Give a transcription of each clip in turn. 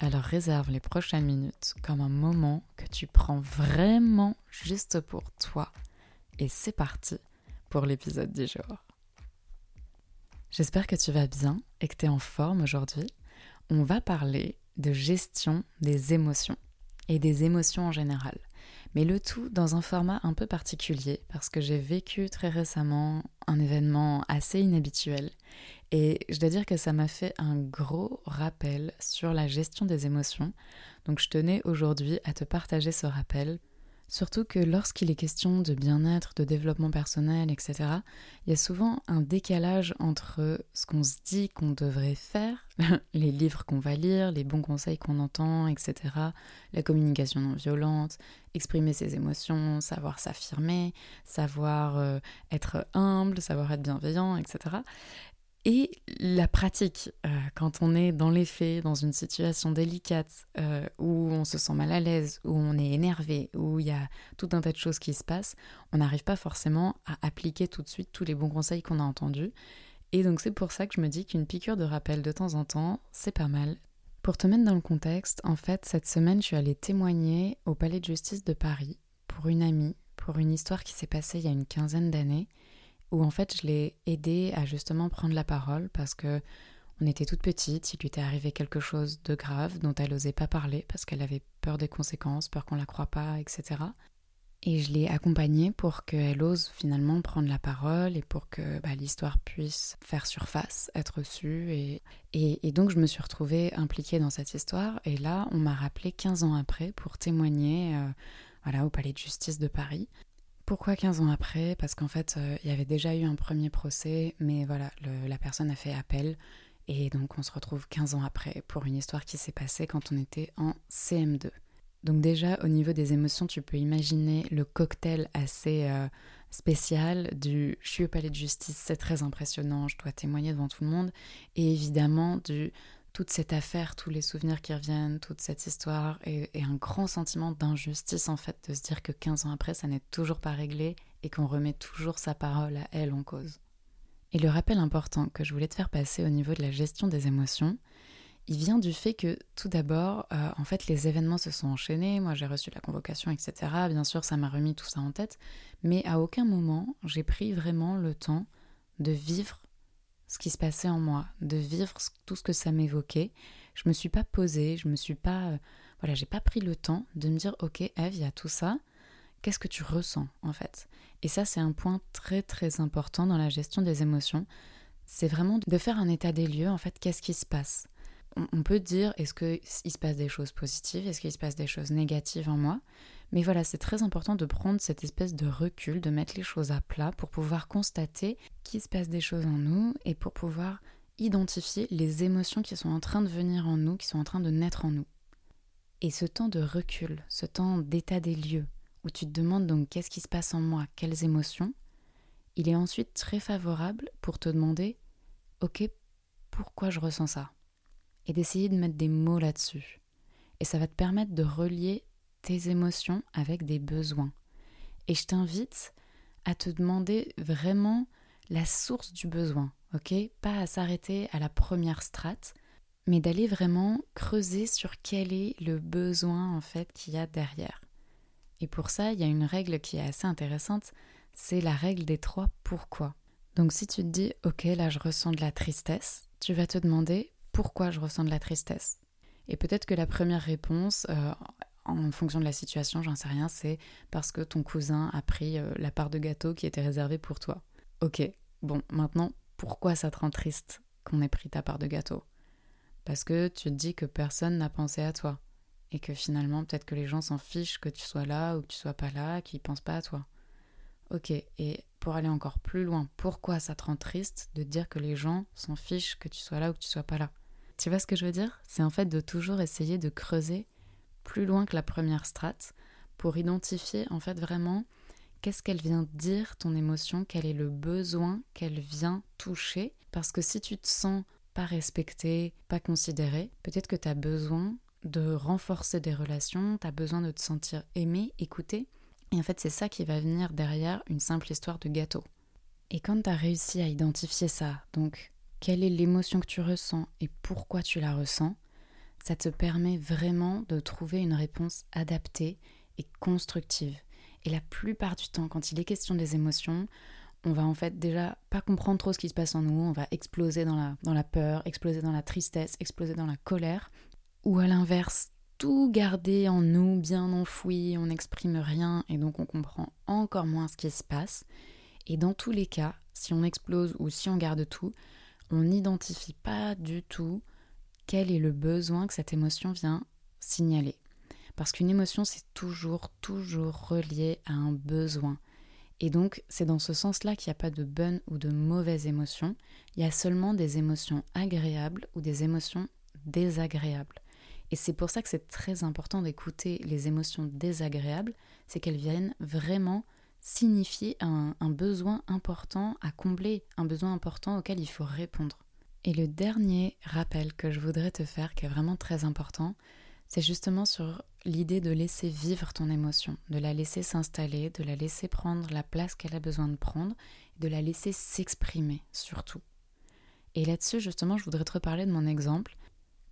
Alors réserve les prochaines minutes comme un moment que tu prends vraiment juste pour toi. Et c'est parti pour l'épisode du jour. J'espère que tu vas bien et que tu es en forme aujourd'hui. On va parler de gestion des émotions et des émotions en général. Mais le tout dans un format un peu particulier parce que j'ai vécu très récemment un événement assez inhabituel et je dois dire que ça m'a fait un gros rappel sur la gestion des émotions. Donc je tenais aujourd'hui à te partager ce rappel. Surtout que lorsqu'il est question de bien-être, de développement personnel, etc., il y a souvent un décalage entre ce qu'on se dit qu'on devrait faire, les livres qu'on va lire, les bons conseils qu'on entend, etc., la communication non violente, exprimer ses émotions, savoir s'affirmer, savoir euh, être humble, savoir être bienveillant, etc. Et la pratique, euh, quand on est dans les faits, dans une situation délicate, euh, où on se sent mal à l'aise, où on est énervé, où il y a tout un tas de choses qui se passent, on n'arrive pas forcément à appliquer tout de suite tous les bons conseils qu'on a entendus. Et donc c'est pour ça que je me dis qu'une piqûre de rappel de temps en temps, c'est pas mal. Pour te mettre dans le contexte, en fait, cette semaine, je suis allée témoigner au Palais de justice de Paris pour une amie, pour une histoire qui s'est passée il y a une quinzaine d'années où en fait je l'ai aidée à justement prendre la parole parce que on était toute petite, il lui était arrivé quelque chose de grave dont elle n'osait pas parler parce qu'elle avait peur des conséquences, peur qu'on la croie pas, etc. Et je l'ai accompagnée pour qu'elle ose finalement prendre la parole et pour que bah, l'histoire puisse faire surface, être reçue. Et, et, donc je me suis retrouvée impliquée dans cette histoire. Et là, on m'a rappelé 15 ans après pour témoigner euh, voilà, au Palais de justice de Paris. Pourquoi 15 ans après? Parce qu'en fait, euh, il y avait déjà eu un premier procès, mais voilà, la personne a fait appel. Et donc on se retrouve 15 ans après pour une histoire qui s'est passée quand on était en CM2. Donc déjà au niveau des émotions, tu peux imaginer le cocktail assez euh, spécial du je suis au palais de justice, c'est très impressionnant, je dois témoigner devant tout le monde, et évidemment du toute cette affaire, tous les souvenirs qui reviennent, toute cette histoire, et, un grand sentiment d'injustice en fait, de se dire que 15 ans après, ça n'est toujours pas réglé et qu'on remet toujours sa parole à elle en cause. Et le rappel important que je voulais te faire passer au niveau de la gestion des émotions, il vient du fait que tout d'abord, euh, en fait, les événements se sont enchaînés, moi j'ai reçu la convocation, etc. Bien sûr, ça m'a remis tout ça en tête, mais à aucun moment j'ai pris vraiment le temps de vivre ce qui se passait en moi, de vivre tout ce que ça m'évoquait. Je me suis pas posée, je me suis pas, euh, voilà, j'ai pas pris le temps de me dire, ok, Eve, il y a tout ça. Qu'est-ce que tu ressens en fait? Et ça, c'est un point très très important dans la gestion des émotions. C'est vraiment de faire un état des lieux. En fait, qu'est-ce qui se passe? On, peut dire, est-ce qu'il se passe des choses positives Est-ce qu'il se passe des choses négatives en moi? Mais voilà, c'est très important de prendre cette espèce de recul, de mettre les choses à plat pour pouvoir constater qu'il se passe des choses en nous et pour pouvoir identifier les émotions qui sont en train de venir en nous, qui sont en train de naître en nous. Et ce temps de recul, ce temps d'état des lieux, où tu te demandes donc qu'est-ce qui se passe en moi, quelles émotions, il est ensuite très favorable pour te demander, ok, pourquoi je ressens ça? Et d'essayer de mettre des mots là-dessus. Et ça va te permettre de relier tes émotions avec des besoins. Et je t'invite à te demander vraiment la source du besoin, ok? Pas à s'arrêter à la première strate, mais d'aller vraiment creuser sur quel est le besoin en fait qu'il y a derrière. Et pour ça, il y a une règle qui est assez intéressante, c'est la règle des trois pourquoi. Donc si tu te dis ok là je ressens de la tristesse, tu vas te demander pourquoi je ressens de la tristesse. Et peut-être que la première réponse, euh, en fonction de la situation, j'en sais rien, c'est parce que ton cousin a pris euh, la part de gâteau qui était réservée pour toi. Ok, bon, maintenant, pourquoi ça te rend triste qu'on ait pris ta part de gâteau? Parce que tu te dis que personne n'a pensé à toi. Et que finalement, peut-être que les gens s'en fichent que tu sois là ou que tu sois pas là, qu'ils pensent pas à toi. Ok, et pour aller encore plus loin, pourquoi ça te rend triste de dire que les gens s'en fichent que tu sois là ou que tu sois pas là? Tu vois ce que je veux dire? C'est en fait de toujours essayer de creuser plus loin que la première strate pour identifier en fait vraiment qu'est-ce qu'elle vient dire ton émotion, quel est le besoin qu'elle vient toucher. Parce que si tu te sens pas respecté, pas considéré, peut-être que tu as besoin de renforcer des relations, tu as besoin de te sentir aimé, écouté. Et en fait, c'est ça qui va venir derrière une simple histoire de gâteau. Et quand tu as réussi à identifier ça, donc quelle est l'émotion que tu ressens et pourquoi tu la ressens, ça te permet vraiment de trouver une réponse adaptée et constructive. Et la plupart du temps, quand il est question des émotions, on va en fait déjà pas comprendre trop ce qui se passe en nous, on va exploser dans la, dans la peur, exploser dans la tristesse, exploser dans la colère, ou à l'inverse, tout garder en nous, bien enfoui, on n'exprime rien et donc on comprend encore moins ce qui se passe. Et dans tous les cas, si on explose ou si on garde tout, on n'identifie pas du tout quel est le besoin que cette émotion vient signaler. Parce qu'une émotion, c'est toujours, toujours relié à un besoin. Et donc, c'est dans ce sens-là qu'il n'y a pas de bonne ou de mauvaise émotion. Il y a seulement des émotions agréables ou des émotions désagréables. Et c'est pour ça que c'est très important d'écouter les émotions désagréables, c'est qu'elles viennent vraiment signifier un, un, besoin important à combler, un besoin important auquel il faut répondre. Et le dernier rappel que je voudrais te faire, qui est vraiment très important, c'est justement sur l'idée de laisser vivre ton émotion, de la laisser s'installer, de la laisser prendre la place qu'elle a besoin de prendre, de la laisser s'exprimer surtout. Et là-dessus, justement, je voudrais te reparler de mon exemple.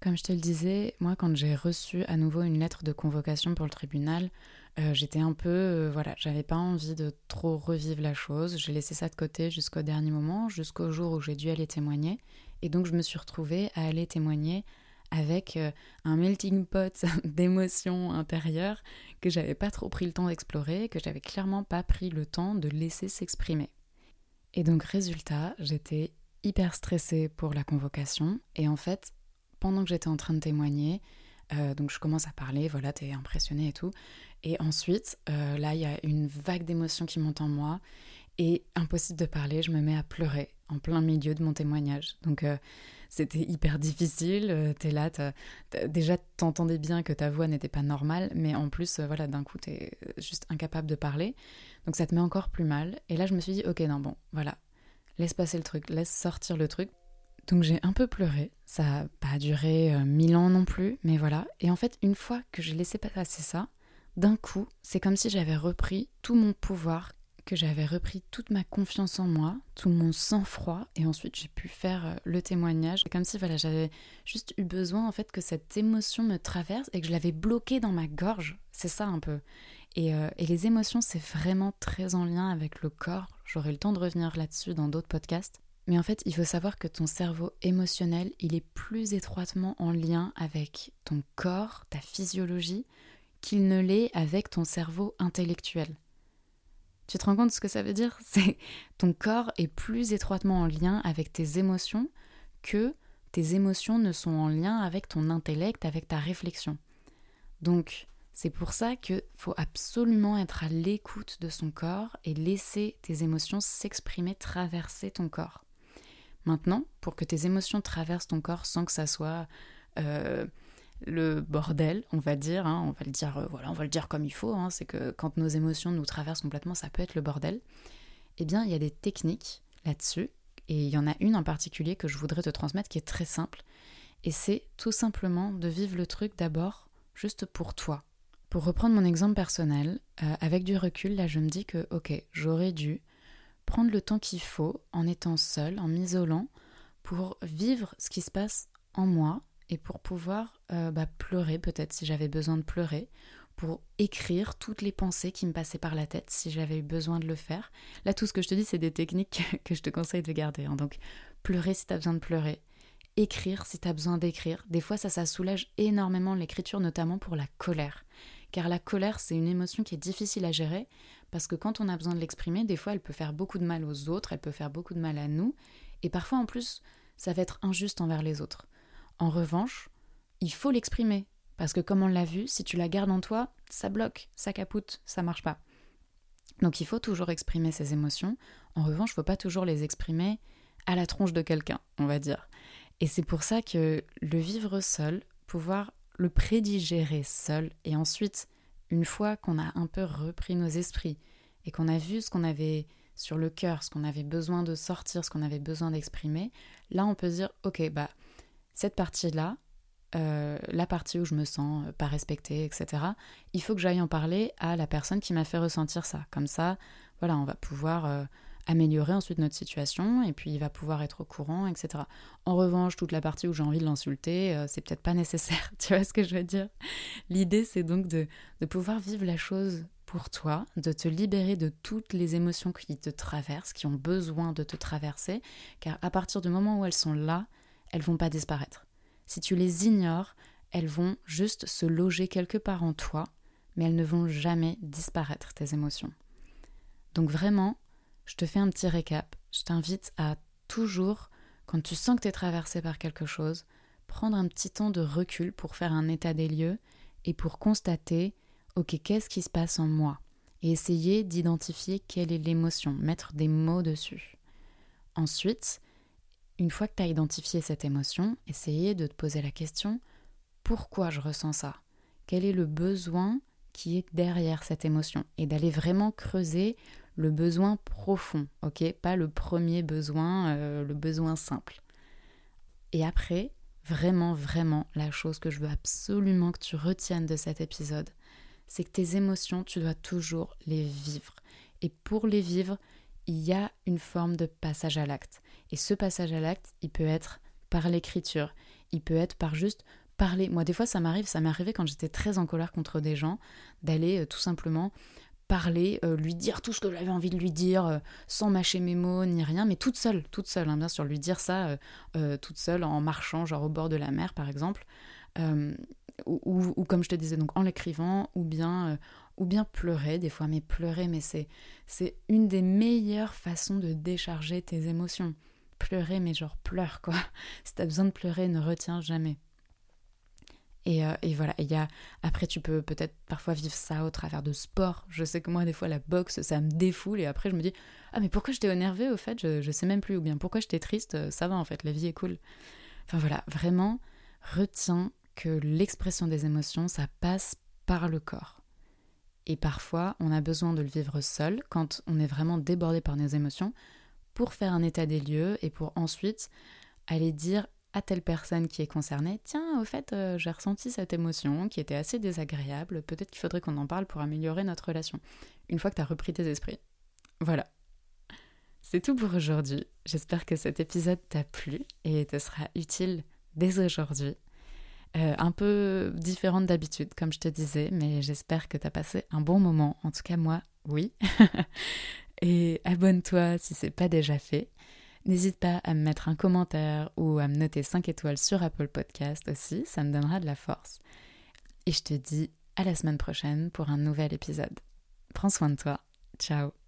Comme je te le disais, moi, quand j'ai reçu à nouveau une lettre de convocation pour le tribunal, euh, j'étais un peu, euh, voilà, j'avais pas envie de trop revivre la chose. J'ai laissé ça de côté jusqu'au dernier moment, jusqu'au jour où j'ai dû aller témoigner. Et donc, je me suis retrouvée à aller témoigner avec euh, un melting pot d'émotions intérieures que j'avais pas trop pris le temps d'explorer, que j'avais clairement pas pris le temps de laisser s'exprimer. Et donc résultat, j'étais hyper stressée pour la convocation et en fait, pendant que j'étais en train de témoigner, euh, donc je commence à parler, voilà, t'es impressionnée et tout, et ensuite, euh, là, il y a une vague d'émotions qui monte en moi et impossible de parler, je me mets à pleurer en plein milieu de mon témoignage. Donc c'était hyper difficile. Euh, t'es là, déjà t'entendais bien que ta voix n'était pas normale, mais en plus, euh, voilà, d'un coup, t'es juste incapable de parler. Donc ça te met encore plus mal. Et là, je me suis dit, ok, non, bon, voilà, laisse passer le truc, laisse sortir le truc. Donc j'ai un peu pleuré. Ça n'a pas duré euh, mille ans non plus, mais voilà. Et en fait, une fois que j'ai laissé passer ça, d'un coup, c'est comme si j'avais repris tout mon pouvoir que j'avais repris toute ma confiance en moi, tout mon sang-froid, et ensuite j'ai pu faire euh, le témoignage. Comme si voilà, j'avais juste eu besoin en fait que cette émotion me traverse et que je l'avais bloquée dans ma gorge. C'est ça un peu. Et, euh, et les émotions, c'est vraiment très en lien avec le corps. J'aurai le temps de revenir là-dessus dans d'autres podcasts. Mais en fait, il faut savoir que ton cerveau émotionnel, il est plus étroitement en lien avec ton corps, ta physiologie, qu'il ne l'est avec ton cerveau intellectuel. Tu te rends compte de ce que ça veut dire? C'est ton corps est plus étroitement en lien avec tes émotions que tes émotions ne sont en lien avec ton intellect, avec ta réflexion. Donc, c'est pour ça qu'il faut absolument être à l'écoute de son corps et laisser tes émotions s'exprimer, traverser ton corps. Maintenant, pour que tes émotions traversent ton corps sans que ça soit euh, le bordel, on va dire, hein, on va le dire, euh, voilà, on va le dire comme il faut, hein, c'est que quand nos émotions nous traversent complètement, ça peut être le bordel. Eh bien, il y a des techniques là-dessus, et il y en a une en particulier que je voudrais te transmettre qui est très simple, et c'est tout simplement de vivre le truc d'abord juste pour toi. Pour reprendre mon exemple personnel, euh, avec du recul, là, je me dis que, ok, j'aurais dû prendre le temps qu'il faut en étant seule, en m'isolant, pour vivre ce qui se passe en moi et pour pouvoir euh, bah, pleurer peut-être si j'avais besoin de pleurer, pour écrire toutes les pensées qui me passaient par la tête si j'avais eu besoin de le faire. Là, tout ce que je te dis, c'est des techniques que je te conseille de garder. Hein. Donc, pleurer si tu as besoin de pleurer, écrire si tu as besoin d'écrire. Des fois, ça, ça soulage énormément l'écriture, notamment pour la colère. Car la colère, c'est une émotion qui est difficile à gérer, parce que quand on a besoin de l'exprimer, des fois, elle peut faire beaucoup de mal aux autres, elle peut faire beaucoup de mal à nous, et parfois, en plus, ça va être injuste envers les autres. En revanche, il faut l'exprimer. Parce que comme on l'a vu, si tu la gardes en toi, ça bloque, ça capoute, ça marche pas. Donc il faut toujours exprimer ses émotions. En revanche, faut pas toujours les exprimer à la tronche de quelqu'un, on va dire. Et c'est pour ça que le vivre seul, pouvoir le prédigérer seul et ensuite, une fois qu'on a un peu repris nos esprits et qu'on a vu ce qu'on avait sur le cœur, ce qu'on avait besoin de sortir, ce qu'on avait besoin d'exprimer, là on peut dire ok bah cette partie-là, euh, la partie où je me sens pas respectée, etc. Il faut que j'aille en parler à la personne qui m'a fait ressentir ça. Comme ça, voilà, on va pouvoir euh, améliorer ensuite notre situation et puis il va pouvoir être au courant, etc. En revanche, toute la partie où j'ai envie de l'insulter, euh, c'est peut-être pas nécessaire. tu vois ce que je veux dire? L'idée, c'est donc de, de pouvoir vivre la chose pour toi, de te libérer de toutes les émotions qui te traversent, qui ont besoin de te traverser, car à partir du moment où elles sont là, elles vont pas disparaître. Si tu les ignores, elles vont juste se loger quelque part en toi, mais elles ne vont jamais disparaître, tes émotions. Donc vraiment, je te fais un petit récap. Je t'invite à toujours, quand tu sens que tu es traversé par quelque chose, prendre un petit temps de recul pour faire un état des lieux et pour constater ok, qu'est-ce qui se passe en moi? Et essayer d'identifier quelle est l'émotion, mettre des mots dessus. Ensuite, une fois que tu as identifié cette émotion, essayer de te poser la question pourquoi je ressens ça? Quel est le besoin qui est derrière cette émotion? Et d'aller vraiment creuser le besoin profond, ok? Pas le premier besoin, euh, le besoin simple. Et après, vraiment, vraiment, la chose que je veux absolument que tu retiennes de cet épisode, c'est que tes émotions, tu dois toujours les vivre. Et pour les vivre, il y a une forme de passage à l'acte. Et ce passage à l'acte, il peut être par l'écriture, il peut être par juste parler. Moi, des fois, ça m'arrive, ça m'est arrivé quand j'étais très en colère contre des gens, d'aller euh, tout simplement parler, euh, lui dire tout ce que j'avais envie de lui dire, euh, sans mâcher mes mots ni rien, mais toute seule, toute seule, hein, bien sûr, lui dire ça toute seule en marchant, genre au bord de la mer, par exemple ou, comme je te disais, donc en l'écrivant, ou bien, euh, ou bien pleurer des fois, mais pleurer, mais c'est, c'est une des meilleures façons de décharger tes émotions. Pleurer, mais genre pleure quoi. Si t'as besoin de pleurer, ne retiens jamais. Et, euh, et voilà, il y a, après tu peux peut-être parfois vivre ça au travers de sport. Je sais que moi des fois la boxe ça me défoule et après je me dis ah mais pourquoi j'étais énervée au fait? Je, je sais même plus ou bien pourquoi j'étais triste? Ça va en fait la vie est cool. Enfin voilà, vraiment retiens que l'expression des émotions, ça passe par le corps. Et parfois, on a besoin de le vivre seul, quand on est vraiment débordé par nos émotions, pour faire un état des lieux et pour ensuite aller dire à telle personne qui est concernée, tiens, au fait, euh, j'ai ressenti cette émotion qui était assez désagréable, peut-être qu'il faudrait qu'on en parle pour améliorer notre relation, une fois que tu as repris tes esprits. Voilà. C'est tout pour aujourd'hui. J'espère que cet épisode t'a plu et te sera utile dès aujourd'hui. Euh, un peu différente d'habitude, comme je te disais, mais j'espère que tu as passé un bon moment. En tout cas, moi, oui. Et abonne-toi si c'est pas déjà fait. N'hésite pas à me mettre un commentaire ou à me noter 5 étoiles sur Apple Podcast aussi, ça me donnera de la force. Et je te dis à la semaine prochaine pour un nouvel épisode. Prends soin de toi. Ciao